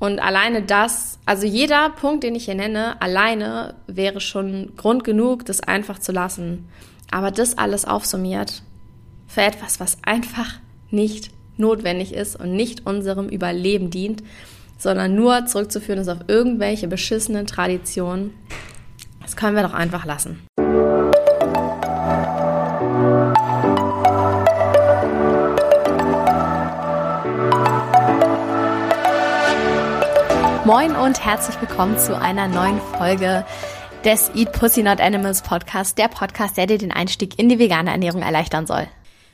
Und alleine das, also jeder Punkt, den ich hier nenne, alleine wäre schon Grund genug, das einfach zu lassen. Aber das alles aufsummiert für etwas, was einfach nicht notwendig ist und nicht unserem Überleben dient, sondern nur zurückzuführen ist auf irgendwelche beschissenen Traditionen. Das können wir doch einfach lassen. Moin und herzlich willkommen zu einer neuen Folge des Eat Pussy Not Animals Podcast, der Podcast, der dir den Einstieg in die vegane Ernährung erleichtern soll.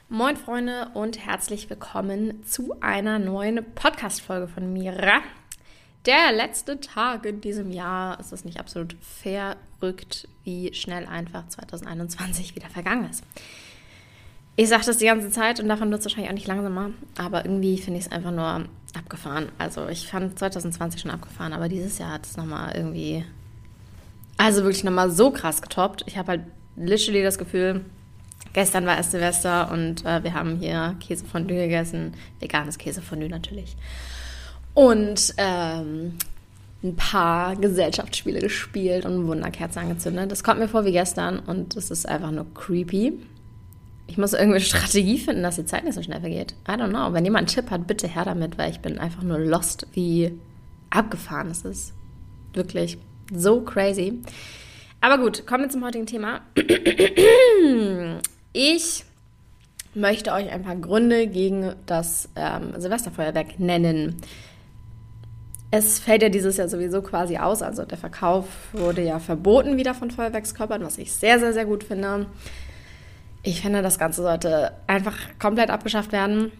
Moin Freunde und herzlich willkommen zu einer neuen Podcast-Folge von mir. Der letzte Tag in diesem Jahr ist es nicht absolut verrückt, wie schnell einfach 2021 wieder vergangen ist. Ich sage das die ganze Zeit und davon wird es wahrscheinlich auch nicht langsamer, aber irgendwie finde ich es einfach nur abgefahren. Also ich fand 2020 schon abgefahren, aber dieses Jahr hat es nochmal irgendwie, also wirklich nochmal so krass getoppt. Ich habe halt literally das Gefühl, gestern war erst Silvester und äh, wir haben hier Käsefondue gegessen, veganes Käsefondue natürlich. Und ähm, ein paar Gesellschaftsspiele gespielt und Wunderkerzen angezündet. Das kommt mir vor wie gestern und es ist einfach nur creepy. Ich muss irgendwie eine Strategie finden, dass die Zeit nicht so schnell vergeht. I don't know. Wenn jemand einen Tipp hat, bitte her damit, weil ich bin einfach nur lost, wie abgefahren es ist. Wirklich so crazy. Aber gut, kommen wir zum heutigen Thema. Ich möchte euch ein paar Gründe gegen das ähm, Silvesterfeuerwerk nennen. Es fällt ja dieses Jahr sowieso quasi aus, also der Verkauf wurde ja verboten wieder von Feuerwerkskörpern, was ich sehr, sehr, sehr gut finde. Ich finde, das Ganze sollte einfach komplett abgeschafft werden.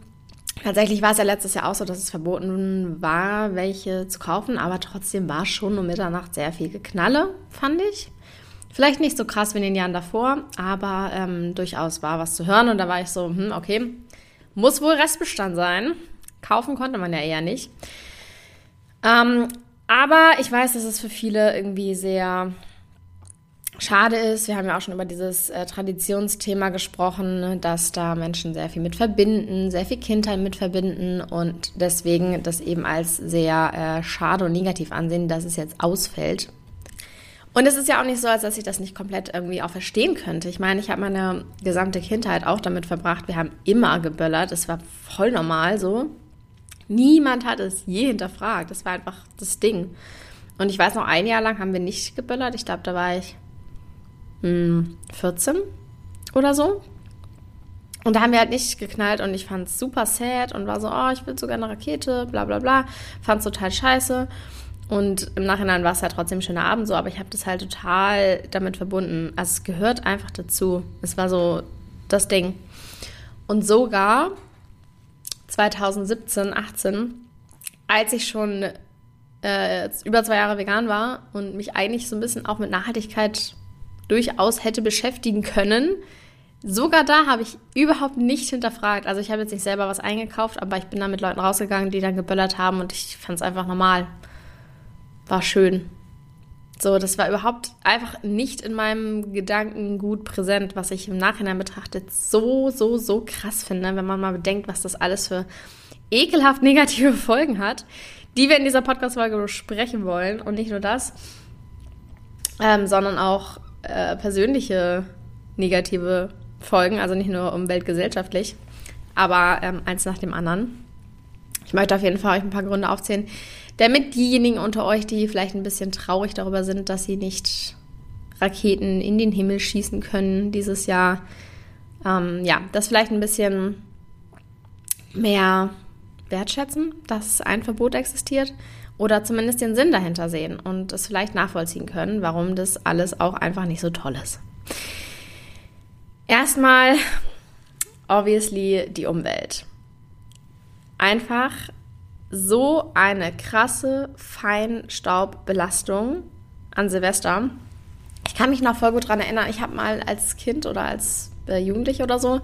Tatsächlich war es ja letztes Jahr auch so, dass es verboten war, welche zu kaufen, aber trotzdem war schon um Mitternacht sehr viel Geknalle, fand ich. Vielleicht nicht so krass wie in den Jahren davor, aber ähm, durchaus war was zu hören und da war ich so, hm, okay, muss wohl Restbestand sein. Kaufen konnte man ja eher nicht. Ähm, aber ich weiß, dass es für viele irgendwie sehr schade ist, wir haben ja auch schon über dieses äh, Traditionsthema gesprochen, ne, dass da Menschen sehr viel mit verbinden, sehr viel Kindheit mit verbinden und deswegen das eben als sehr äh, schade und negativ ansehen, dass es jetzt ausfällt. Und es ist ja auch nicht so, als dass ich das nicht komplett irgendwie auch verstehen könnte. Ich meine, ich habe meine gesamte Kindheit auch damit verbracht. Wir haben immer geböllert. Es war voll normal so. Niemand hat es je hinterfragt. Das war einfach das Ding. Und ich weiß noch, ein Jahr lang haben wir nicht geböllert. Ich glaube, da war ich 14 oder so. Und da haben wir halt nicht geknallt und ich fand es super sad und war so, oh, ich will sogar eine Rakete, bla bla bla. Fand es total scheiße. Und im Nachhinein war es halt trotzdem ein schöner Abend so, aber ich habe das halt total damit verbunden. Also es gehört einfach dazu. Es war so das Ding. Und sogar 2017, 18, als ich schon äh, über zwei Jahre vegan war und mich eigentlich so ein bisschen auch mit Nachhaltigkeit durchaus hätte beschäftigen können. Sogar da habe ich überhaupt nicht hinterfragt. Also ich habe jetzt nicht selber was eingekauft, aber ich bin da mit Leuten rausgegangen, die dann geböllert haben und ich fand es einfach normal. War schön. So, das war überhaupt einfach nicht in meinem Gedanken gut präsent, was ich im Nachhinein betrachtet so, so, so krass finde, wenn man mal bedenkt, was das alles für ekelhaft negative Folgen hat, die wir in dieser Podcast-Folge besprechen wollen. Und nicht nur das, ähm, sondern auch äh, persönliche negative Folgen, also nicht nur umweltgesellschaftlich, aber ähm, eins nach dem anderen. Ich möchte auf jeden Fall euch ein paar Gründe aufzählen, damit diejenigen unter euch, die vielleicht ein bisschen traurig darüber sind, dass sie nicht Raketen in den Himmel schießen können dieses Jahr, ähm, ja, das vielleicht ein bisschen mehr wertschätzen, dass ein Verbot existiert oder zumindest den Sinn dahinter sehen und es vielleicht nachvollziehen können, warum das alles auch einfach nicht so toll ist. Erstmal, obviously, die Umwelt. Einfach so eine krasse Feinstaubbelastung an Silvester. Ich kann mich noch voll gut daran erinnern, ich habe mal als Kind oder als äh, Jugendliche oder so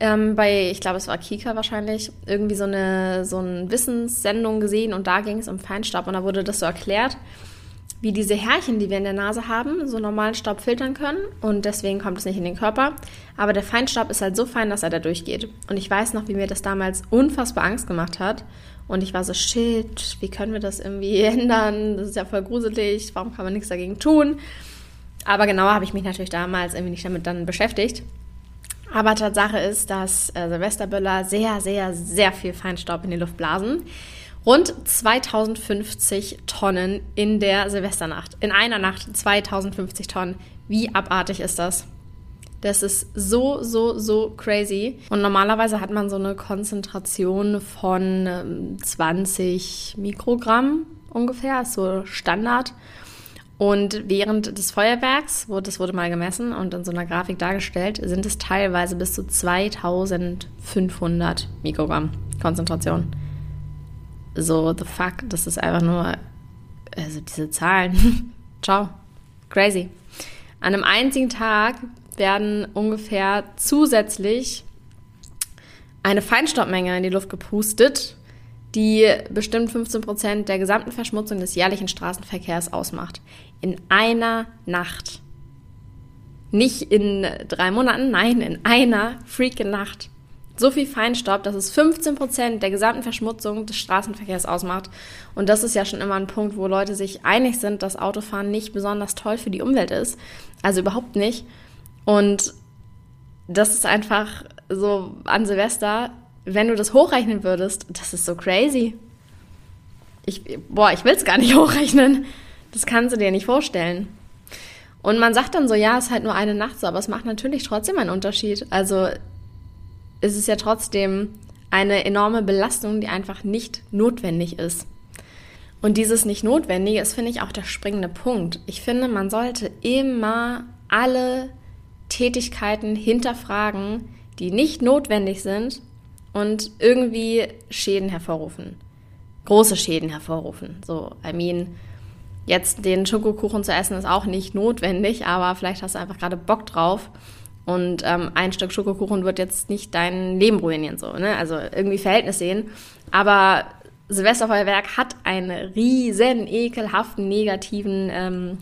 ähm, bei, ich glaube, es war Kika wahrscheinlich, irgendwie so eine, so eine Wissenssendung gesehen und da ging es um Feinstaub und da wurde das so erklärt, wie diese Härchen, die wir in der Nase haben, so normalen Staub filtern können und deswegen kommt es nicht in den Körper. Aber der Feinstaub ist halt so fein, dass er da durchgeht. Und ich weiß noch, wie mir das damals unfassbar Angst gemacht hat Und ich war so, shit, wie können wir das irgendwie ändern? Das ist ja voll gruselig, warum kann man nichts dagegen tun? Aber genauer habe ich mich natürlich damals irgendwie nicht damit dann beschäftigt. Aber Tatsache ist, dass äh, Silvesterböller sehr, sehr, sehr viel Feinstaub in die Luft blasen. Rund 2050 Tonnen in der Silvesternacht. In einer Nacht 2050 Tonnen. Wie abartig ist das? Das ist so, so, so crazy. Und normalerweise hat man so eine Konzentration von 20 ähm, Mikrogramm ungefähr, ist so Standard. Und während des Feuerwerks, das wurde mal gemessen und in so einer Grafik dargestellt, sind es teilweise bis zu 2500 Mikrogramm Konzentration. So, the fuck, das ist einfach nur, also diese Zahlen. Ciao. Crazy. An einem einzigen Tag werden ungefähr zusätzlich eine Feinstaubmenge in die Luft gepustet, die bestimmt 15 Prozent der gesamten Verschmutzung des jährlichen Straßenverkehrs ausmacht in einer Nacht. Nicht in drei Monaten, nein, in einer freaking Nacht. So viel Feinstaub, dass es 15 Prozent der gesamten Verschmutzung des Straßenverkehrs ausmacht. Und das ist ja schon immer ein Punkt, wo Leute sich einig sind, dass Autofahren nicht besonders toll für die Umwelt ist. Also überhaupt nicht. Und das ist einfach so an Silvester, wenn du das hochrechnen würdest, das ist so crazy. Ich, boah, ich will es gar nicht hochrechnen. Das kannst du dir nicht vorstellen. Und man sagt dann so, ja, es ist halt nur eine Nacht so, aber es macht natürlich trotzdem einen Unterschied. Also es ist ja trotzdem eine enorme Belastung, die einfach nicht notwendig ist. Und dieses nicht notwendige ist, finde ich, auch der springende Punkt. Ich finde, man sollte immer alle Tätigkeiten hinterfragen, die nicht notwendig sind und irgendwie Schäden hervorrufen. Große Schäden hervorrufen. So, I mean, Jetzt den Schokokuchen zu essen ist auch nicht notwendig, aber vielleicht hast du einfach gerade Bock drauf. Und ähm, ein Stück Schokokuchen wird jetzt nicht dein Leben ruinieren, so, ne? Also irgendwie Verhältnis sehen. Aber Silvesterfeuerwerk hat einen riesen, ekelhaften, negativen, ähm,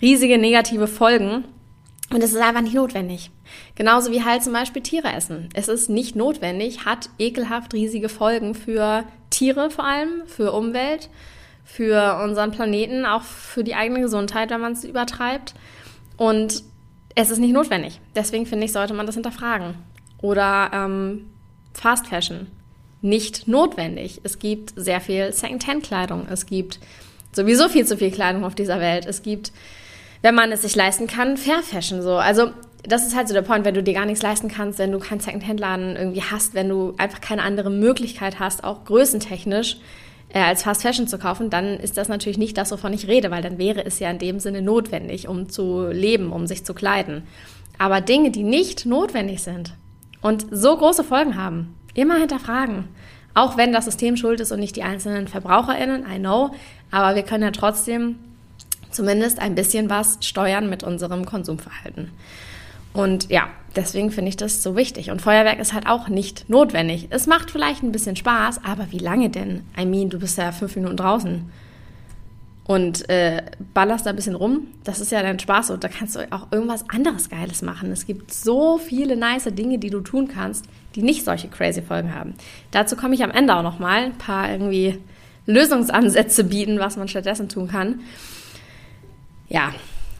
riesige negative Folgen. Und es ist einfach nicht notwendig. Genauso wie halt zum Beispiel Tiere essen. Es ist nicht notwendig, hat ekelhaft riesige Folgen für Tiere vor allem, für Umwelt, für unseren Planeten, auch für die eigene Gesundheit, wenn man es übertreibt. Und es ist nicht notwendig. Deswegen finde ich, sollte man das hinterfragen. Oder ähm, Fast Fashion. Nicht notwendig. Es gibt sehr viel Secondhand-Kleidung. Es gibt sowieso viel zu viel Kleidung auf dieser Welt. Es gibt, wenn man es sich leisten kann, Fair Fashion so. Also das ist halt so der Punkt, wenn du dir gar nichts leisten kannst, wenn du keinen Secondhand-Laden irgendwie hast, wenn du einfach keine andere Möglichkeit hast, auch größentechnisch, äh, als Fast Fashion zu kaufen, dann ist das natürlich nicht das, wovon ich rede, weil dann wäre es ja in dem Sinne notwendig, um zu leben, um sich zu kleiden. Aber Dinge, die nicht notwendig sind und so große Folgen haben, immer hinterfragen. Auch wenn das System schuld ist und nicht die einzelnen VerbraucherInnen, I know, aber wir können ja trotzdem zumindest ein bisschen was steuern mit unserem Konsumverhalten. Und ja, deswegen finde ich das so wichtig. Und Feuerwerk ist halt auch nicht notwendig. Es macht vielleicht ein bisschen Spaß, aber wie lange denn? I mean, du bist ja fünf Minuten draußen und äh, ballerst da ein bisschen rum. Das ist ja dein Spaß und da kannst du auch irgendwas anderes Geiles machen. Es gibt so viele nice Dinge, die du tun kannst, die nicht solche crazy Folgen haben. Dazu komme ich am Ende auch noch mal ein paar irgendwie Lösungsansätze bieten, was man stattdessen tun kann. Ja,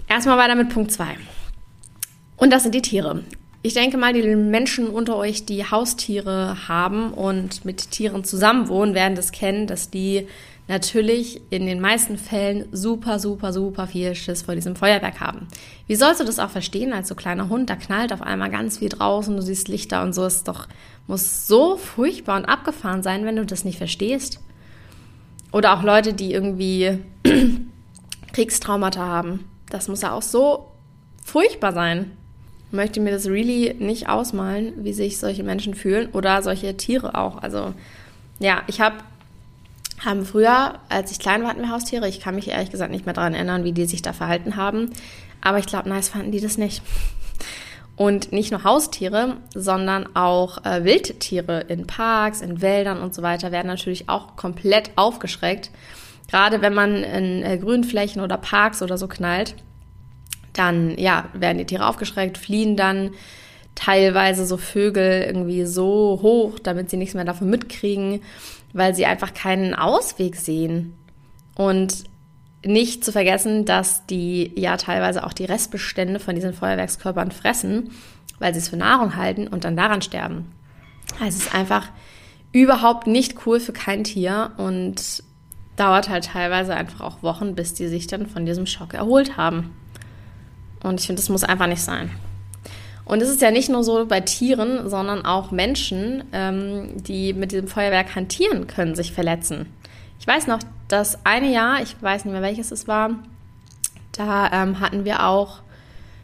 erstmal weiter mit Punkt 2. Und das sind die Tiere. Ich denke mal, die Menschen unter euch, die Haustiere haben und mit Tieren zusammenwohnen, werden das kennen, dass die natürlich in den meisten Fällen super, super, super viel Schiss vor diesem Feuerwerk haben. Wie sollst du das auch verstehen als so kleiner Hund? Da knallt auf einmal ganz viel draußen, du siehst Lichter und so. Ist doch, muss so furchtbar und abgefahren sein, wenn du das nicht verstehst. Oder auch Leute, die irgendwie Kriegstraumata haben. Das muss ja auch so furchtbar sein möchte mir das really nicht ausmalen, wie sich solche Menschen fühlen oder solche Tiere auch. Also ja, ich habe haben früher, als ich klein war, hatten wir Haustiere. Ich kann mich ehrlich gesagt nicht mehr daran erinnern, wie die sich da verhalten haben. Aber ich glaube, nice fanden die das nicht. Und nicht nur Haustiere, sondern auch äh, Wildtiere in Parks, in Wäldern und so weiter werden natürlich auch komplett aufgeschreckt. Gerade wenn man in äh, Grünflächen oder Parks oder so knallt dann ja, werden die Tiere aufgeschreckt, fliehen dann teilweise so Vögel irgendwie so hoch, damit sie nichts mehr davon mitkriegen. weil sie einfach keinen Ausweg sehen. Und nicht zu vergessen, dass die ja teilweise auch die Restbestände von diesen Feuerwerkskörpern fressen, weil sie es für Nahrung halten und dann daran sterben. Also es ist einfach überhaupt nicht cool für kein Tier und dauert halt teilweise einfach auch Wochen, bis die sich dann von diesem Schock erholt haben. Und ich finde, das muss einfach nicht sein. Und es ist ja nicht nur so bei Tieren, sondern auch Menschen, ähm, die mit diesem Feuerwerk hantieren, können sich verletzen. Ich weiß noch, das eine Jahr, ich weiß nicht mehr welches es war, da ähm, hatten wir auch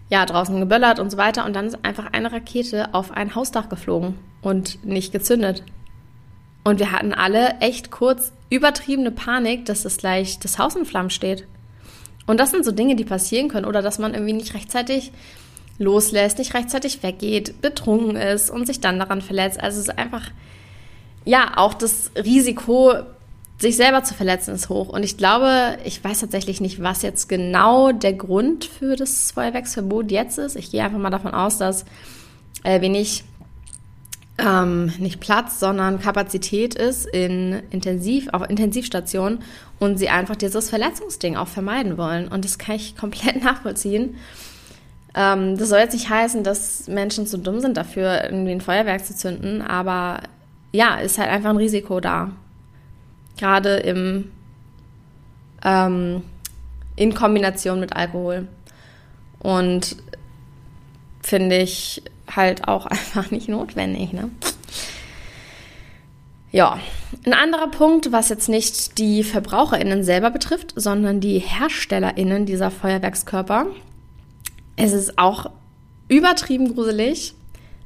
ja, draußen geböllert und so weiter und dann ist einfach eine Rakete auf ein Hausdach geflogen und nicht gezündet. Und wir hatten alle echt kurz übertriebene Panik, dass das gleich das Haus in Flammen steht. Und das sind so Dinge, die passieren können oder dass man irgendwie nicht rechtzeitig loslässt, nicht rechtzeitig weggeht, betrunken ist und sich dann daran verletzt. Also es ist einfach, ja, auch das Risiko, sich selber zu verletzen, ist hoch. Und ich glaube, ich weiß tatsächlich nicht, was jetzt genau der Grund für das Feuerwerksverbot jetzt ist. Ich gehe einfach mal davon aus, dass äh, wenig ähm, nicht Platz, sondern Kapazität ist in Intensiv, auf Intensivstationen und sie einfach dieses Verletzungsding auch vermeiden wollen. Und das kann ich komplett nachvollziehen. Ähm, das soll jetzt nicht heißen, dass Menschen zu dumm sind dafür, irgendwie ein Feuerwerk zu zünden, aber ja, ist halt einfach ein Risiko da. Gerade im, ähm, in Kombination mit Alkohol. Und finde ich halt auch einfach nicht notwendig. Ne? Ja, ein anderer Punkt, was jetzt nicht die VerbraucherInnen selber betrifft, sondern die HerstellerInnen dieser Feuerwerkskörper. Es ist auch übertrieben gruselig.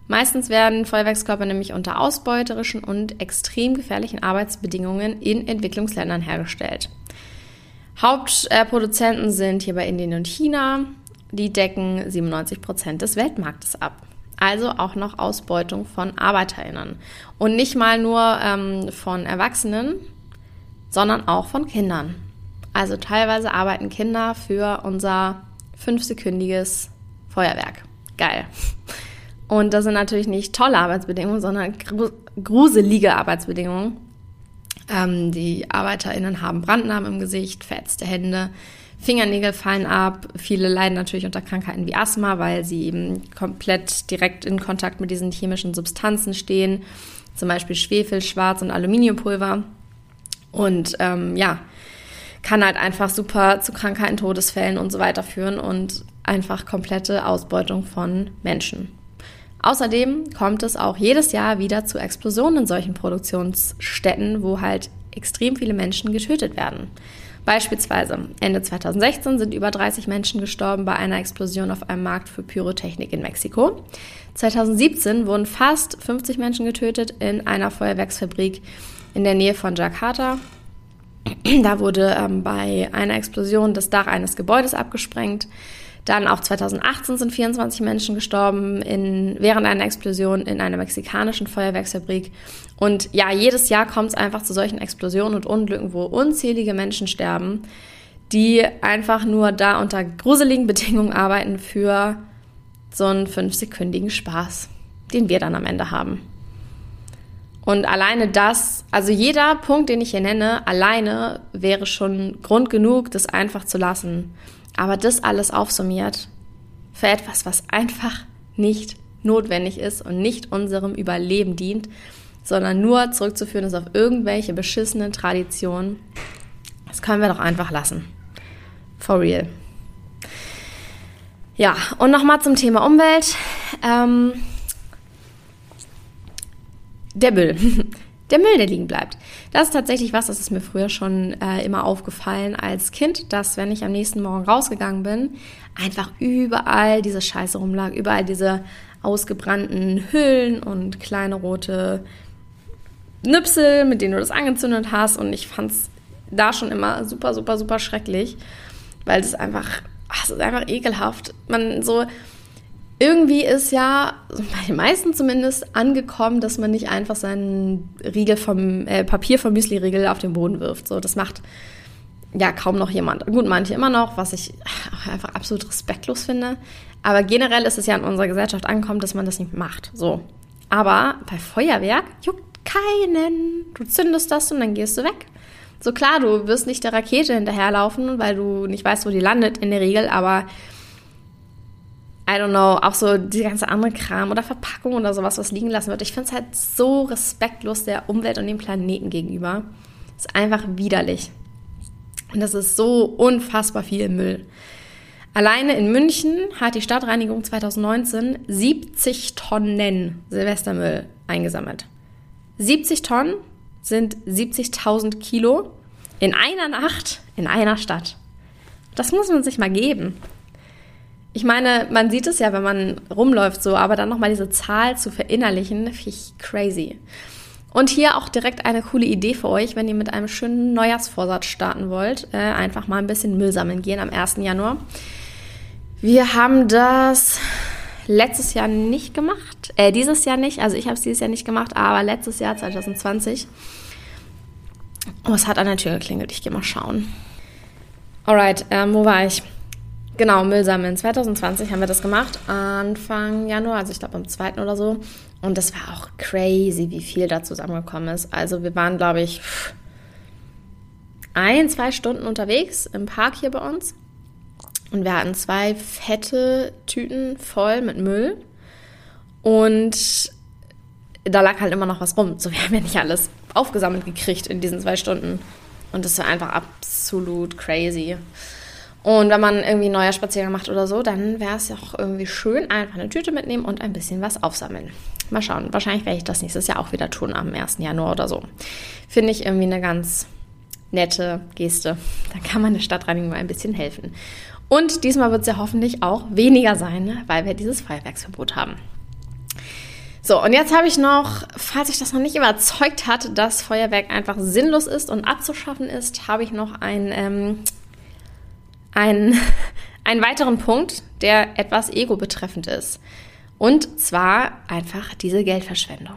Meistens werden Feuerwerkskörper nämlich unter ausbeuterischen und extrem gefährlichen Arbeitsbedingungen in Entwicklungsländern hergestellt. Hauptproduzenten sind hierbei Indien und China. Die decken 97 Prozent des Weltmarktes ab. Also auch noch Ausbeutung von ArbeiterInnen. Und nicht mal nur ähm, von Erwachsenen, sondern auch von Kindern. Also teilweise arbeiten Kinder für unser fünfsekündiges Feuerwerk. Geil. Und das sind natürlich nicht tolle Arbeitsbedingungen, sondern gruselige Arbeitsbedingungen. Ähm, die ArbeiterInnen haben Brandnamen im Gesicht, verätzte Hände, Fingernägel fallen ab. Viele leiden natürlich unter Krankheiten wie Asthma, weil sie eben komplett direkt in Kontakt mit diesen chemischen Substanzen stehen, zum Beispiel Schwefel, Schwarz und Aluminiumpulver. Und ähm, ja, kann halt einfach super zu Krankheiten, Todesfällen und so weiter führen und einfach komplette Ausbeutung von Menschen. Außerdem kommt es auch jedes Jahr wieder zu Explosionen in solchen Produktionsstätten, wo halt extrem viele Menschen getötet werden. Beispielsweise Ende 2016 sind über 30 Menschen gestorben bei einer Explosion auf einem Markt für Pyrotechnik in Mexiko. 2017 wurden fast 50 Menschen getötet in einer Feuerwerksfabrik in der Nähe von Jakarta. Da wurde ähm, bei einer Explosion das Dach eines Gebäudes abgesprengt. Dann auch 2018 sind 24 Menschen gestorben in, während einer Explosion in einer mexikanischen Feuerwerksfabrik. Und ja, jedes Jahr kommt es einfach zu solchen Explosionen und Unglücken, wo unzählige Menschen sterben, die einfach nur da unter gruseligen Bedingungen arbeiten für so einen fünfsekündigen Spaß, den wir dann am Ende haben. Und alleine das, also jeder Punkt, den ich hier nenne, alleine wäre schon Grund genug, das einfach zu lassen. Aber das alles aufsummiert für etwas, was einfach nicht notwendig ist und nicht unserem Überleben dient, sondern nur zurückzuführen ist auf irgendwelche beschissenen Traditionen. Das können wir doch einfach lassen. For real. Ja, und nochmal zum Thema Umwelt. Ähm, der Müll. Der Müll, der liegen bleibt. Das ist tatsächlich was, das ist mir früher schon äh, immer aufgefallen als Kind, dass wenn ich am nächsten Morgen rausgegangen bin, einfach überall diese Scheiße rumlag, überall diese ausgebrannten Hüllen und kleine rote Nüpsel, mit denen du das angezündet hast. Und ich fand es da schon immer super, super, super schrecklich, weil das einfach, ach, es ist einfach ekelhaft. Man so, irgendwie ist ja bei den meisten zumindest angekommen, dass man nicht einfach seinen Riegel vom äh, Papier vom Müsli-Riegel auf den Boden wirft. So, das macht ja kaum noch jemand. Gut, manche immer noch, was ich einfach absolut respektlos finde. Aber generell ist es ja in unserer Gesellschaft angekommen, dass man das nicht macht. So. Aber bei Feuerwerk juckt Keinen. Du zündest das und dann gehst du weg. So klar, du wirst nicht der Rakete hinterherlaufen, weil du nicht weißt, wo die landet in der Regel, aber I don't know, auch so die ganze andere Kram oder Verpackung oder sowas, was liegen lassen wird. Ich finde es halt so respektlos der Umwelt und dem Planeten gegenüber. Ist einfach widerlich. Und das ist so unfassbar viel Müll. Alleine in München hat die Stadtreinigung 2019 70 Tonnen Silvestermüll eingesammelt. 70 Tonnen sind 70.000 Kilo in einer Nacht in einer Stadt. Das muss man sich mal geben. Ich meine, man sieht es ja, wenn man rumläuft so, aber dann nochmal diese Zahl zu verinnerlichen, finde ich crazy. Und hier auch direkt eine coole Idee für euch, wenn ihr mit einem schönen Neujahrsvorsatz starten wollt. Äh, einfach mal ein bisschen Müll sammeln gehen am 1. Januar. Wir haben das letztes Jahr nicht gemacht. Äh, dieses Jahr nicht. Also ich habe es dieses Jahr nicht gemacht, aber letztes Jahr, 2020. Oh, es hat an der Tür geklingelt. Ich gehe mal schauen. Alright, ähm, wo war ich? Genau, Müll sammeln. 2020 haben wir das gemacht, Anfang Januar, also ich glaube am 2. oder so. Und das war auch crazy, wie viel da zusammengekommen ist. Also wir waren, glaube ich, ein, zwei Stunden unterwegs im Park hier bei uns. Und wir hatten zwei fette Tüten voll mit Müll. Und da lag halt immer noch was rum. So, wir haben ja nicht alles aufgesammelt gekriegt in diesen zwei Stunden. Und das war einfach absolut crazy. Und wenn man irgendwie einen neuer Spaziergang macht oder so, dann wäre es ja auch irgendwie schön, einfach eine Tüte mitnehmen und ein bisschen was aufsammeln. Mal schauen. Wahrscheinlich werde ich das nächstes Jahr auch wieder tun, am 1. Januar oder so. Finde ich irgendwie eine ganz nette Geste. Da kann man der Stadtreinigung mal ein bisschen helfen. Und diesmal wird es ja hoffentlich auch weniger sein, weil wir dieses Feuerwerksverbot haben. So, und jetzt habe ich noch, falls ich das noch nicht überzeugt hat, dass Feuerwerk einfach sinnlos ist und abzuschaffen ist, habe ich noch ein ähm, einen, einen weiteren Punkt, der etwas ego betreffend ist. Und zwar einfach diese Geldverschwendung.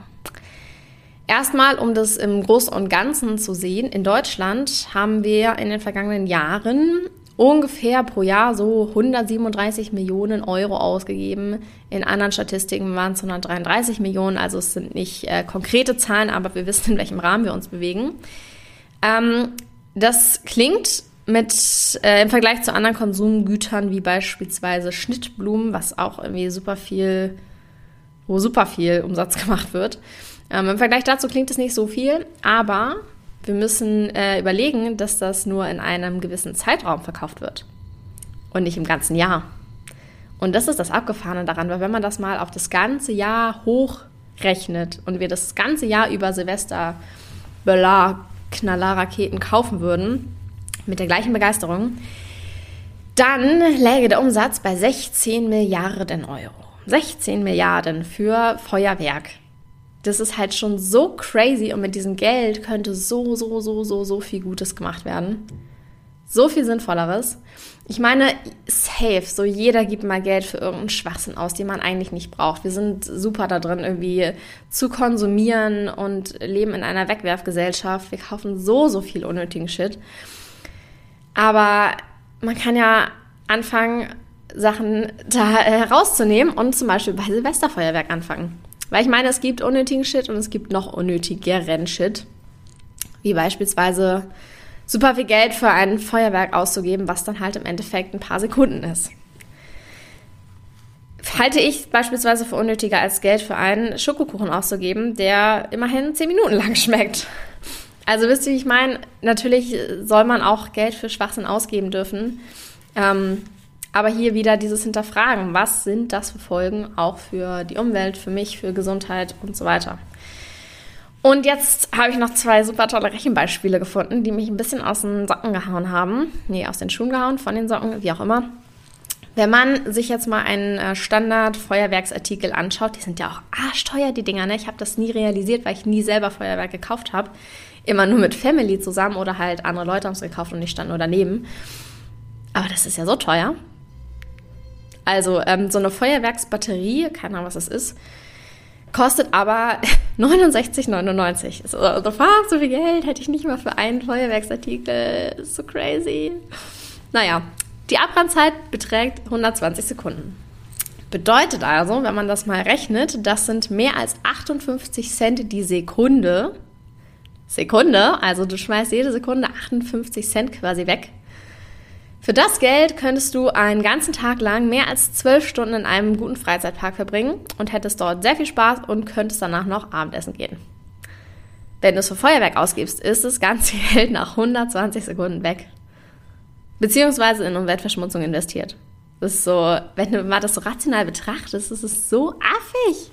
Erstmal, um das im Großen und Ganzen zu sehen, in Deutschland haben wir in den vergangenen Jahren ungefähr pro Jahr so 137 Millionen Euro ausgegeben. In anderen Statistiken waren es 133 Millionen, also es sind nicht äh, konkrete Zahlen, aber wir wissen, in welchem Rahmen wir uns bewegen. Ähm, das klingt mit äh, im Vergleich zu anderen Konsumgütern wie beispielsweise Schnittblumen, was auch irgendwie super viel, wo super viel Umsatz gemacht wird. Ähm, Im Vergleich dazu klingt es nicht so viel, aber wir müssen äh, überlegen, dass das nur in einem gewissen Zeitraum verkauft wird und nicht im ganzen Jahr. Und das ist das Abgefahrene daran, weil wenn man das mal auf das ganze Jahr hochrechnet und wir das ganze Jahr über Silvester Böller, Knallerraketen kaufen würden, mit der gleichen Begeisterung, dann läge der Umsatz bei 16 Milliarden Euro. 16 Milliarden für Feuerwerk. Das ist halt schon so crazy und mit diesem Geld könnte so, so, so, so, so viel Gutes gemacht werden. So viel Sinnvolleres. Ich meine, safe, so jeder gibt mal Geld für irgendeinen Schwachsinn aus, den man eigentlich nicht braucht. Wir sind super da drin, irgendwie zu konsumieren und leben in einer Wegwerfgesellschaft. Wir kaufen so, so viel unnötigen Shit. Aber man kann ja anfangen, Sachen da herauszunehmen und zum Beispiel bei Silvesterfeuerwerk anfangen. Weil ich meine, es gibt unnötigen Shit und es gibt noch unnötigeren Shit. Wie beispielsweise super viel Geld für ein Feuerwerk auszugeben, was dann halt im Endeffekt ein paar Sekunden ist. Halte ich beispielsweise für unnötiger als Geld für einen Schokokuchen auszugeben, der immerhin 10 Minuten lang schmeckt. Also wisst ihr, wie ich meine? Natürlich soll man auch Geld für Schwachsinn ausgeben dürfen. Ähm, aber hier wieder dieses Hinterfragen. Was sind das für Folgen auch für die Umwelt, für mich, für Gesundheit und so weiter? Und jetzt habe ich noch zwei super tolle Rechenbeispiele gefunden, die mich ein bisschen aus den Socken gehauen haben. Nee, aus den Schuhen gehauen, von den Socken, wie auch immer. Wenn man sich jetzt mal einen äh, Standard-Feuerwerksartikel anschaut, die sind ja auch arschteuer, die Dinger. Ne? Ich habe das nie realisiert, weil ich nie selber Feuerwerk gekauft habe immer nur mit Family zusammen oder halt andere Leute haben es gekauft und ich stand nur daneben. Aber das ist ja so teuer. Also ähm, so eine Feuerwerksbatterie, keine Ahnung, was das ist, kostet aber 69,99. So, so, so viel Geld hätte ich nicht mal für einen Feuerwerksartikel. Ist so crazy. Naja, die Abbrandzeit beträgt 120 Sekunden. Bedeutet also, wenn man das mal rechnet, das sind mehr als 58 Cent die Sekunde. Sekunde, also du schmeißt jede Sekunde 58 Cent quasi weg. Für das Geld könntest du einen ganzen Tag lang mehr als zwölf Stunden in einem guten Freizeitpark verbringen und hättest dort sehr viel Spaß und könntest danach noch Abendessen gehen. Wenn du es für Feuerwerk ausgibst, ist das ganze Geld nach 120 Sekunden weg. Beziehungsweise in Umweltverschmutzung investiert. Das ist so, wenn du mal das so rational betrachtest, ist es so affig.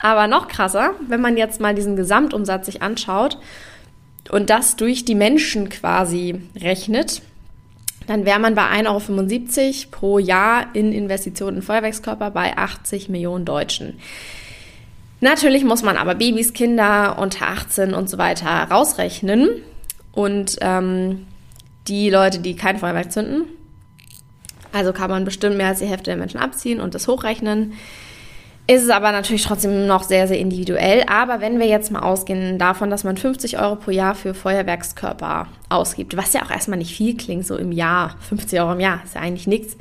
Aber noch krasser, wenn man jetzt mal diesen Gesamtumsatz sich anschaut und das durch die Menschen quasi rechnet, dann wäre man bei 1,75 Euro pro Jahr in Investitionen in Feuerwerkskörper bei 80 Millionen Deutschen. Natürlich muss man aber Babys, Kinder unter 18 und so weiter rausrechnen. Und ähm, die Leute, die kein Feuerwerk zünden, also kann man bestimmt mehr als die Hälfte der Menschen abziehen und das hochrechnen. Ist es aber natürlich trotzdem noch sehr, sehr individuell. Aber wenn wir jetzt mal ausgehen davon, dass man 50 Euro pro Jahr für Feuerwerkskörper ausgibt, was ja auch erstmal nicht viel klingt, so im Jahr, 50 Euro im Jahr, ist ja eigentlich nichts,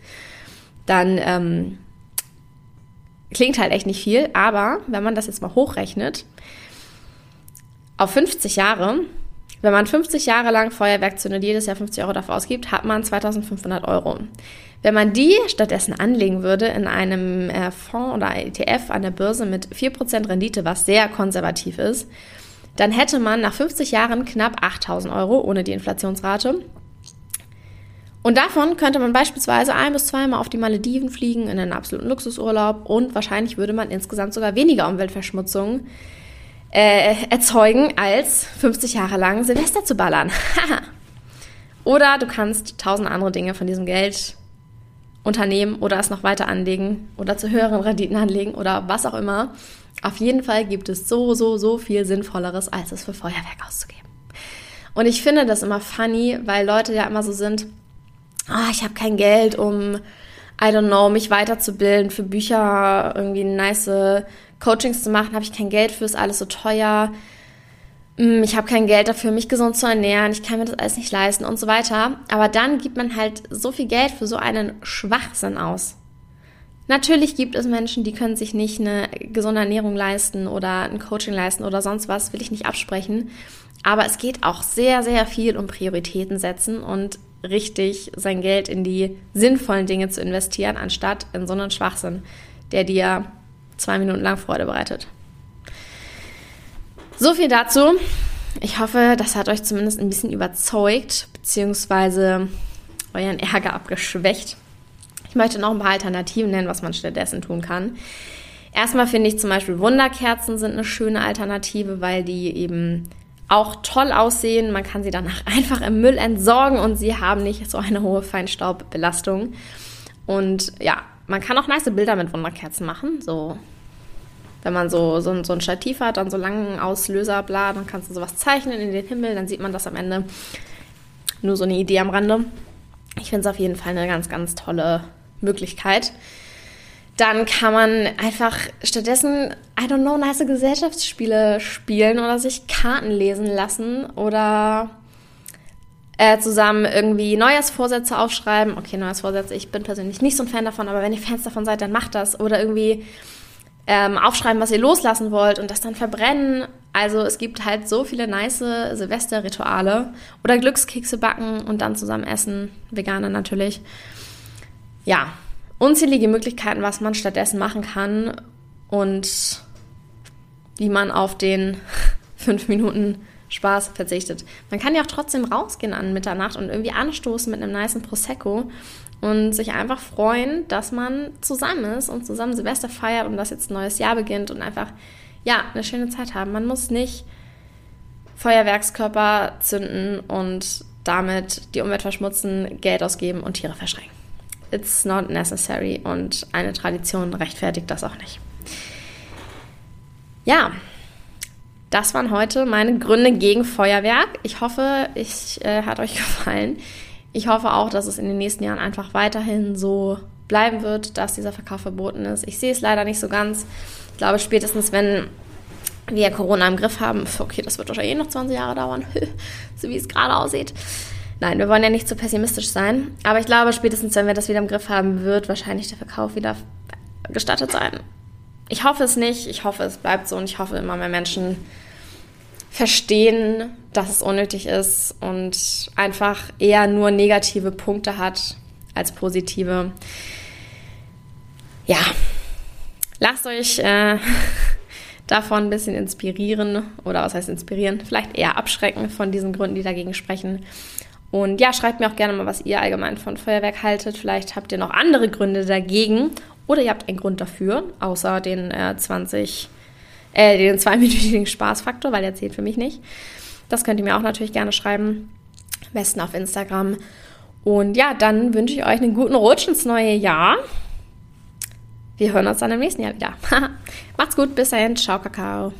dann ähm, klingt halt echt nicht viel. Aber wenn man das jetzt mal hochrechnet, auf 50 Jahre, wenn man 50 Jahre lang Feuerwerk zündet, jedes Jahr 50 Euro dafür ausgibt, hat man 2500 Euro. Wenn man die stattdessen anlegen würde in einem äh, Fonds oder ETF an der Börse mit 4% Rendite, was sehr konservativ ist, dann hätte man nach 50 Jahren knapp 8000 Euro ohne die Inflationsrate. Und davon könnte man beispielsweise ein bis zweimal auf die Malediven fliegen in einen absoluten Luxusurlaub und wahrscheinlich würde man insgesamt sogar weniger Umweltverschmutzung äh, erzeugen, als 50 Jahre lang Silvester zu ballern. Oder du kannst tausend andere Dinge von diesem Geld unternehmen oder es noch weiter anlegen oder zu höheren Renditen anlegen oder was auch immer. Auf jeden Fall gibt es so, so, so viel Sinnvolleres, als es für Feuerwerk auszugeben. Und ich finde das immer funny, weil Leute ja immer so sind, oh, ich habe kein Geld, um, I don't know, mich weiterzubilden, für Bücher irgendwie nice Coachings zu machen, habe ich kein Geld für, ist alles so teuer. Mm, ich habe kein Geld dafür, mich gesund zu ernähren, ich kann mir das alles nicht leisten und so weiter. Aber dann gibt man halt so viel Geld für so einen Schwachsinn aus. Natürlich gibt es Menschen, die können sich nicht eine gesunde Ernährung leisten oder ein Coaching leisten oder sonst was, will ich nicht absprechen. Aber es geht auch sehr, sehr viel um Prioritäten setzen und richtig sein Geld in die sinnvollen Dinge zu investieren, anstatt in so einen Schwachsinn, der dir zwei Minuten lang Freude bereitet. So viel dazu. Ich hoffe, das hat euch zumindest ein bisschen überzeugt, beziehungsweise euren Ärger abgeschwächt. Ich möchte noch ein paar Alternativen nennen, was man stattdessen tun kann. Erstmal finde ich zum Beispiel Wunderkerzen sind eine schöne Alternative, weil die eben auch toll aussehen. Man kann sie danach einfach im Müll entsorgen und sie haben nicht so eine hohe Feinstaubbelastung. Und ja, man kann auch nice Bilder mit Wunderkerzen machen. So wenn man so, so, so ein Stativ hat, dann so langen Auslöser, bla, dann kannst du sowas zeichnen in den Himmel, dann sieht man das am Ende. Nur so eine Idee am Rande. Ich finde es auf jeden Fall eine ganz, ganz tolle Möglichkeit. Dann kann man einfach stattdessen, I don't know, nice Gesellschaftsspiele spielen oder sich Karten lesen lassen oder äh, zusammen irgendwie Neujahrsvorsätze aufschreiben. Okay, Neujahrsvorsätze, ich bin persönlich nicht so ein Fan davon, aber wenn ihr Fans davon seid, dann macht das. Oder irgendwie ähm, aufschreiben, was ihr loslassen wollt und das dann verbrennen. Also es gibt halt so viele nice Silvesterrituale oder Glückskekse backen und dann zusammen essen, Veganer natürlich. Ja, unzählige Möglichkeiten, was man stattdessen machen kann und wie man auf den fünf Minuten Spaß verzichtet. Man kann ja auch trotzdem rausgehen an Mitternacht und irgendwie anstoßen mit einem niceen Prosecco und sich einfach freuen, dass man zusammen ist und zusammen Silvester feiert und dass jetzt ein neues Jahr beginnt und einfach, ja, eine schöne Zeit haben. Man muss nicht Feuerwerkskörper zünden und damit die Umwelt verschmutzen, Geld ausgeben und Tiere verschrecken. It's not necessary und eine Tradition rechtfertigt das auch nicht. Ja, das waren heute meine Gründe gegen Feuerwerk. Ich hoffe, es äh, hat euch gefallen. Ich hoffe auch, dass es in den nächsten Jahren einfach weiterhin so bleiben wird, dass dieser Verkauf verboten ist. Ich sehe es leider nicht so ganz. Ich glaube, spätestens wenn wir Corona im Griff haben, okay, das wird wahrscheinlich eh noch 20 Jahre dauern, so wie es gerade aussieht. Nein, wir wollen ja nicht zu pessimistisch sein. Aber ich glaube, spätestens wenn wir das wieder im Griff haben, wird wahrscheinlich der Verkauf wieder gestattet sein. ich hoffe es nicht. Ich hoffe, es bleibt so und ich hoffe, immer mehr Menschen verstehen, dass es unnötig ist und einfach eher nur negative Punkte hat als positive. Ja, lasst euch äh, davon ein bisschen inspirieren oder was heißt inspirieren, vielleicht eher abschrecken von diesen Gründen, die dagegen sprechen. Und ja, schreibt mir auch gerne mal, was ihr allgemein von Feuerwerk haltet. Vielleicht habt ihr noch andere Gründe dagegen oder ihr habt einen Grund dafür, außer den äh, 20, äh, den zweiminütigen Spaßfaktor, weil der zählt für mich nicht. Das könnt ihr mir auch natürlich gerne schreiben. Am besten auf Instagram. Und ja, dann wünsche ich euch einen guten Rutsch ins neue Jahr. Wir hören uns dann im nächsten Jahr wieder. Macht's gut, bis dahin. Ciao, Kakao.